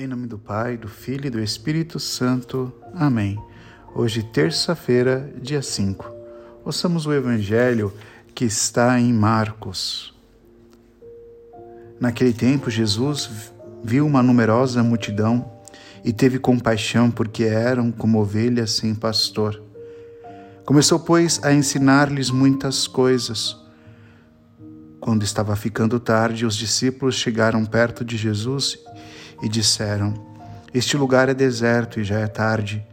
Em nome do Pai, do Filho e do Espírito Santo. Amém. Hoje, terça-feira, dia 5. Ouçamos o Evangelho que está em Marcos. Naquele tempo, Jesus viu uma numerosa multidão e teve compaixão porque eram como ovelhas sem pastor. Começou, pois, a ensinar-lhes muitas coisas. Quando estava ficando tarde, os discípulos chegaram perto de Jesus e disseram: Este lugar é deserto e já é tarde.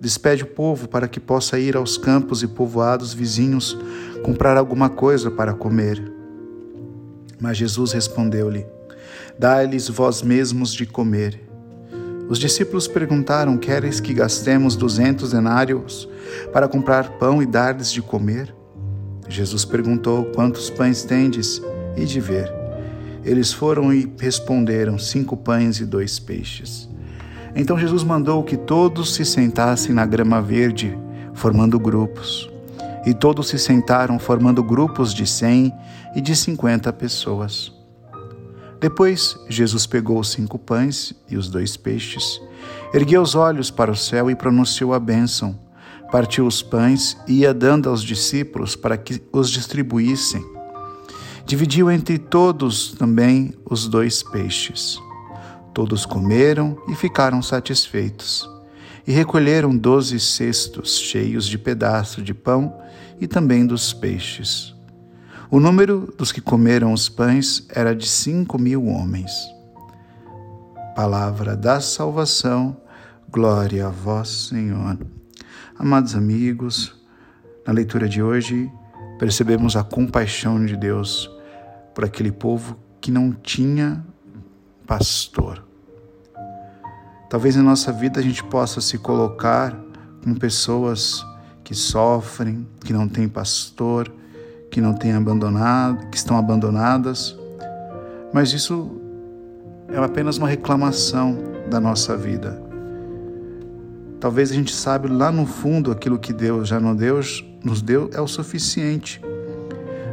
Despede o povo para que possa ir aos campos e povoados vizinhos comprar alguma coisa para comer. Mas Jesus respondeu-lhe: Dai-lhes vós mesmos de comer. Os discípulos perguntaram: Queres que gastemos duzentos denários para comprar pão e dar-lhes de comer? Jesus perguntou: Quantos pães tendes? E de ver. Eles foram e responderam: Cinco pães e dois peixes. Então Jesus mandou que todos se sentassem na grama verde, formando grupos. E todos se sentaram, formando grupos de cem e de cinquenta pessoas. Depois, Jesus pegou os cinco pães e os dois peixes, ergueu os olhos para o céu e pronunciou a bênção, partiu os pães e ia dando aos discípulos para que os distribuíssem Dividiu entre todos também os dois peixes. Todos comeram e ficaram satisfeitos. E recolheram doze cestos cheios de pedaços de pão e também dos peixes. O número dos que comeram os pães era de cinco mil homens. Palavra da salvação, glória a vós, Senhor. Amados amigos, na leitura de hoje, percebemos a compaixão de Deus por aquele povo que não tinha pastor. Talvez em nossa vida a gente possa se colocar com pessoas que sofrem, que não têm pastor, que não têm abandonado, que estão abandonadas, mas isso é apenas uma reclamação da nossa vida. Talvez a gente sabe lá no fundo aquilo que Deus já nos deu, nos deu é o suficiente,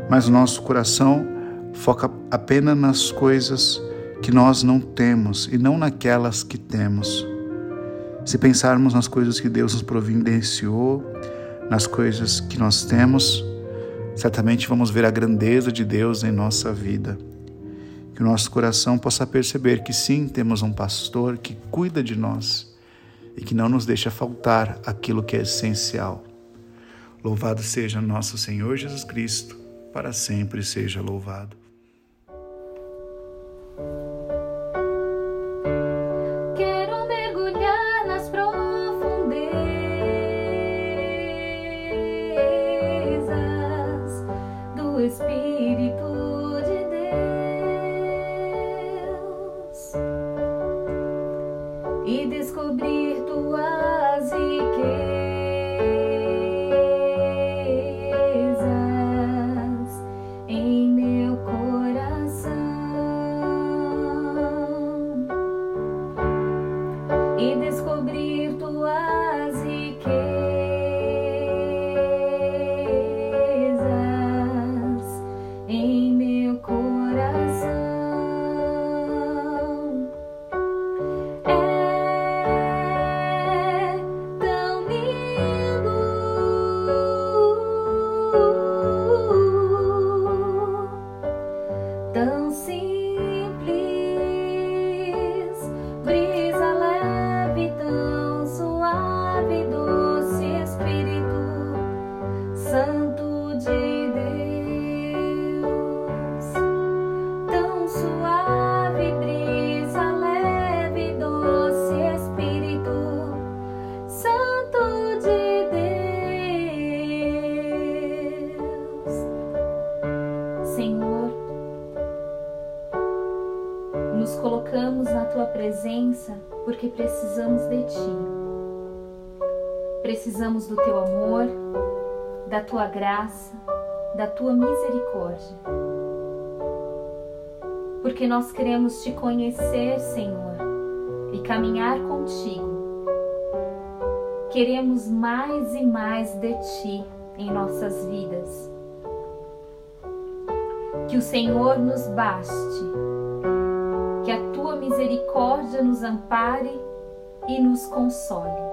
mas o nosso coração foca apenas nas coisas que nós não temos e não naquelas que temos. Se pensarmos nas coisas que Deus nos providenciou, nas coisas que nós temos, certamente vamos ver a grandeza de Deus em nossa vida. Que o nosso coração possa perceber que sim, temos um pastor que cuida de nós e que não nos deixa faltar aquilo que é essencial. Louvado seja nosso Senhor Jesus Cristo, para sempre seja louvado. Thank you. Precisamos do Teu amor, da Tua graça, da Tua misericórdia. Porque nós queremos Te conhecer, Senhor, e caminhar contigo. Queremos mais e mais de Ti em nossas vidas. Que o Senhor nos baste misericórdia nos ampare e nos console.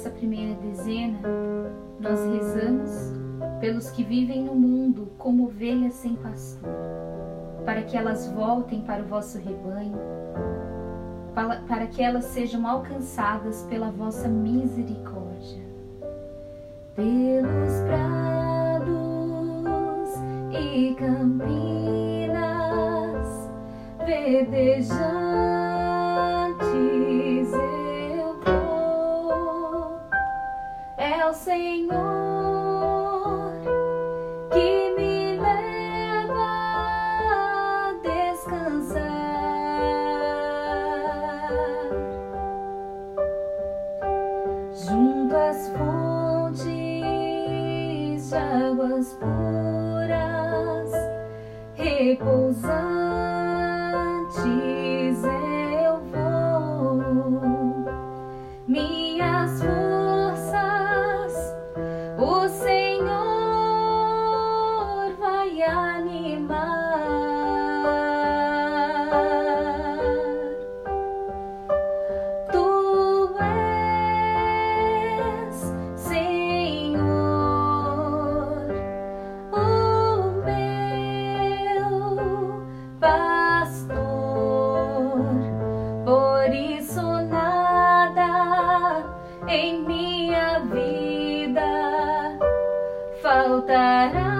Nessa primeira dezena, nós rezamos pelos que vivem no mundo como ovelhas sem pastor, para que elas voltem para o vosso rebanho, para que elas sejam alcançadas pela vossa misericórdia. Pelos prados e campinas verdejantes Senhor. faltará.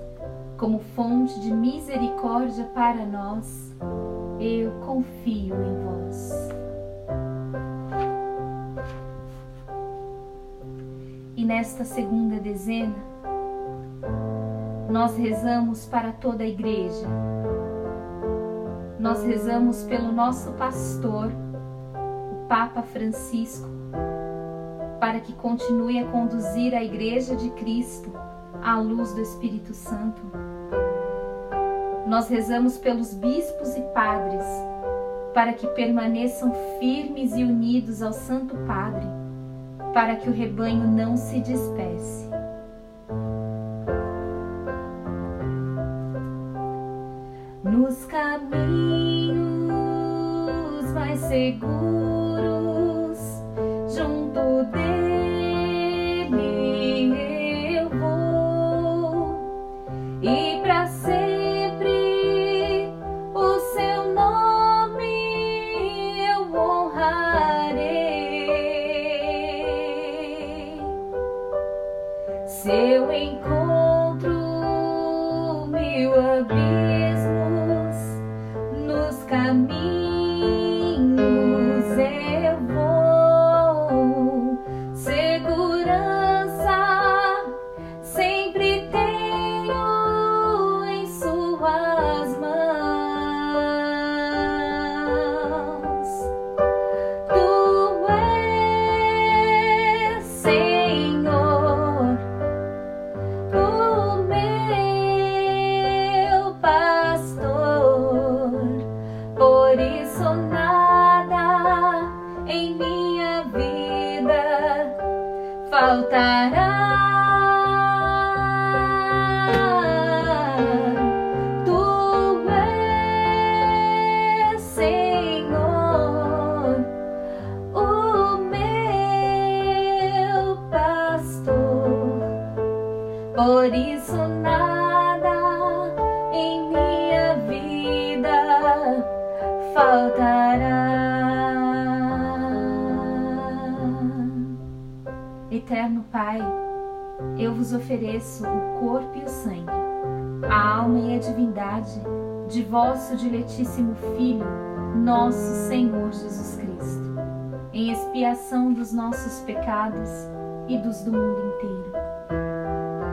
como fonte de misericórdia para nós, eu confio em vós. E nesta segunda dezena, nós rezamos para toda a igreja. Nós rezamos pelo nosso pastor, o Papa Francisco, para que continue a conduzir a Igreja de Cristo à luz do Espírito Santo. Nós rezamos pelos bispos e padres, para que permaneçam firmes e unidos ao Santo Padre, para que o rebanho não se despece. nos caminhos mais seguros, junto dele Eterno Pai, eu vos ofereço o corpo e o sangue, a alma e a divindade de vosso diletíssimo Filho, nosso Senhor Jesus Cristo, em expiação dos nossos pecados e dos do mundo inteiro.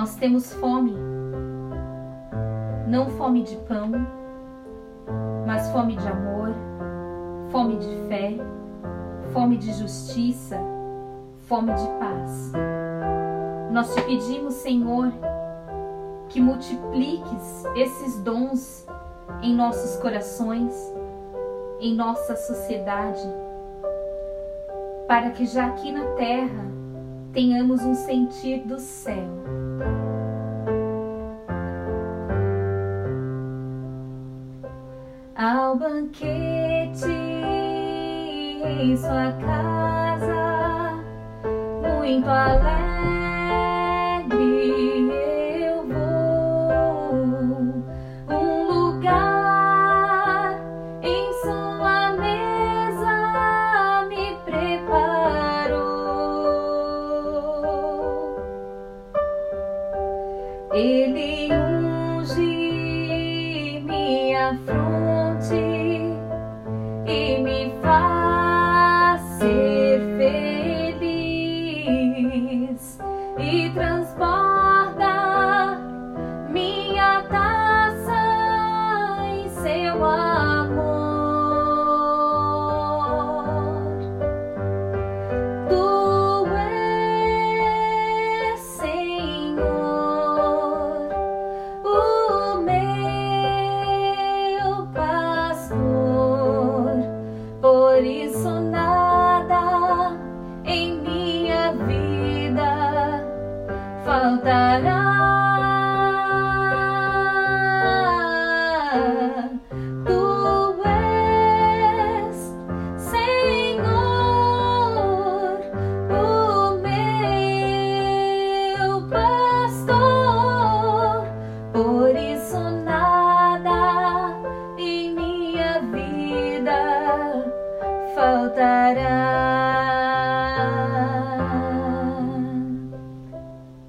nós temos fome, não fome de pão, mas fome de amor, fome de fé, fome de justiça, fome de paz. Nós te pedimos, Senhor, que multipliques esses dons em nossos corações, em nossa sociedade, para que já aqui na terra tenhamos um sentir do céu. Ao banquete em sua casa, muito alegre.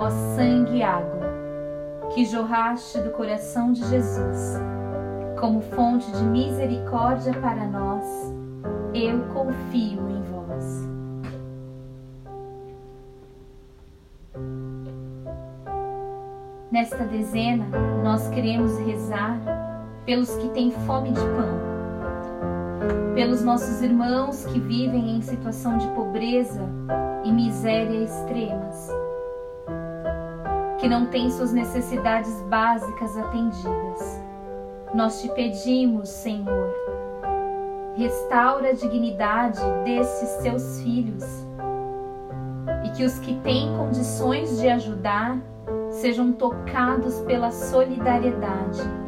Ó sangue e água, que jorraste do coração de Jesus, como fonte de misericórdia para nós, eu confio em vós. Nesta dezena, nós queremos rezar pelos que têm fome de pão, pelos nossos irmãos que vivem em situação de pobreza e miséria extremas que não tem suas necessidades básicas atendidas. Nós te pedimos, Senhor, restaura a dignidade desses seus filhos e que os que têm condições de ajudar sejam tocados pela solidariedade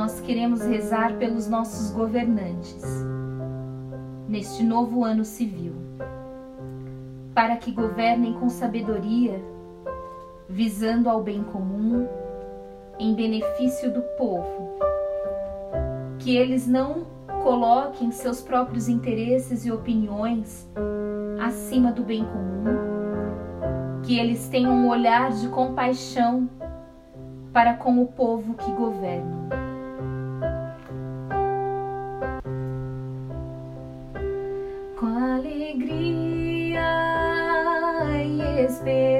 nós queremos rezar pelos nossos governantes neste novo ano civil, para que governem com sabedoria, visando ao bem comum, em benefício do povo, que eles não coloquem seus próprios interesses e opiniões acima do bem comum que eles tenham um olhar de compaixão para com o povo que governam. E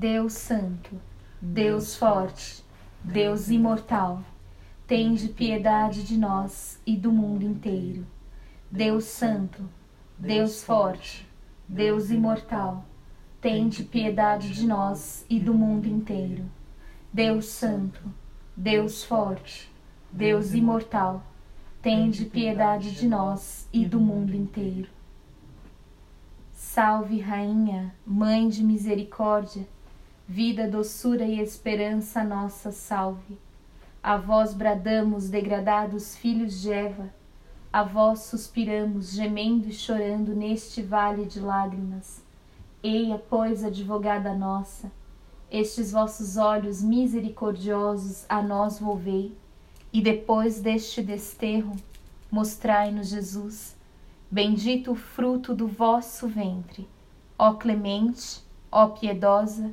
Deus Santo, Deus Forte, Deus Imortal, tende piedade de nós e do mundo inteiro. Deus Santo, Deus Forte, Deus Imortal, tende piedade de nós e do mundo inteiro. Deus Santo, Deus Forte, Deus Imortal, tende piedade de nós e do mundo inteiro. Salve, Rainha, Mãe de Misericórdia, vida, doçura e esperança nossa, salve. A vós bradamos, degradados filhos de Eva, a vós suspiramos, gemendo e chorando neste vale de lágrimas. Eia, pois, advogada nossa, estes vossos olhos misericordiosos a nós volvei, e depois deste desterro, mostrai-nos Jesus, bendito o fruto do vosso ventre. Ó clemente, ó piedosa,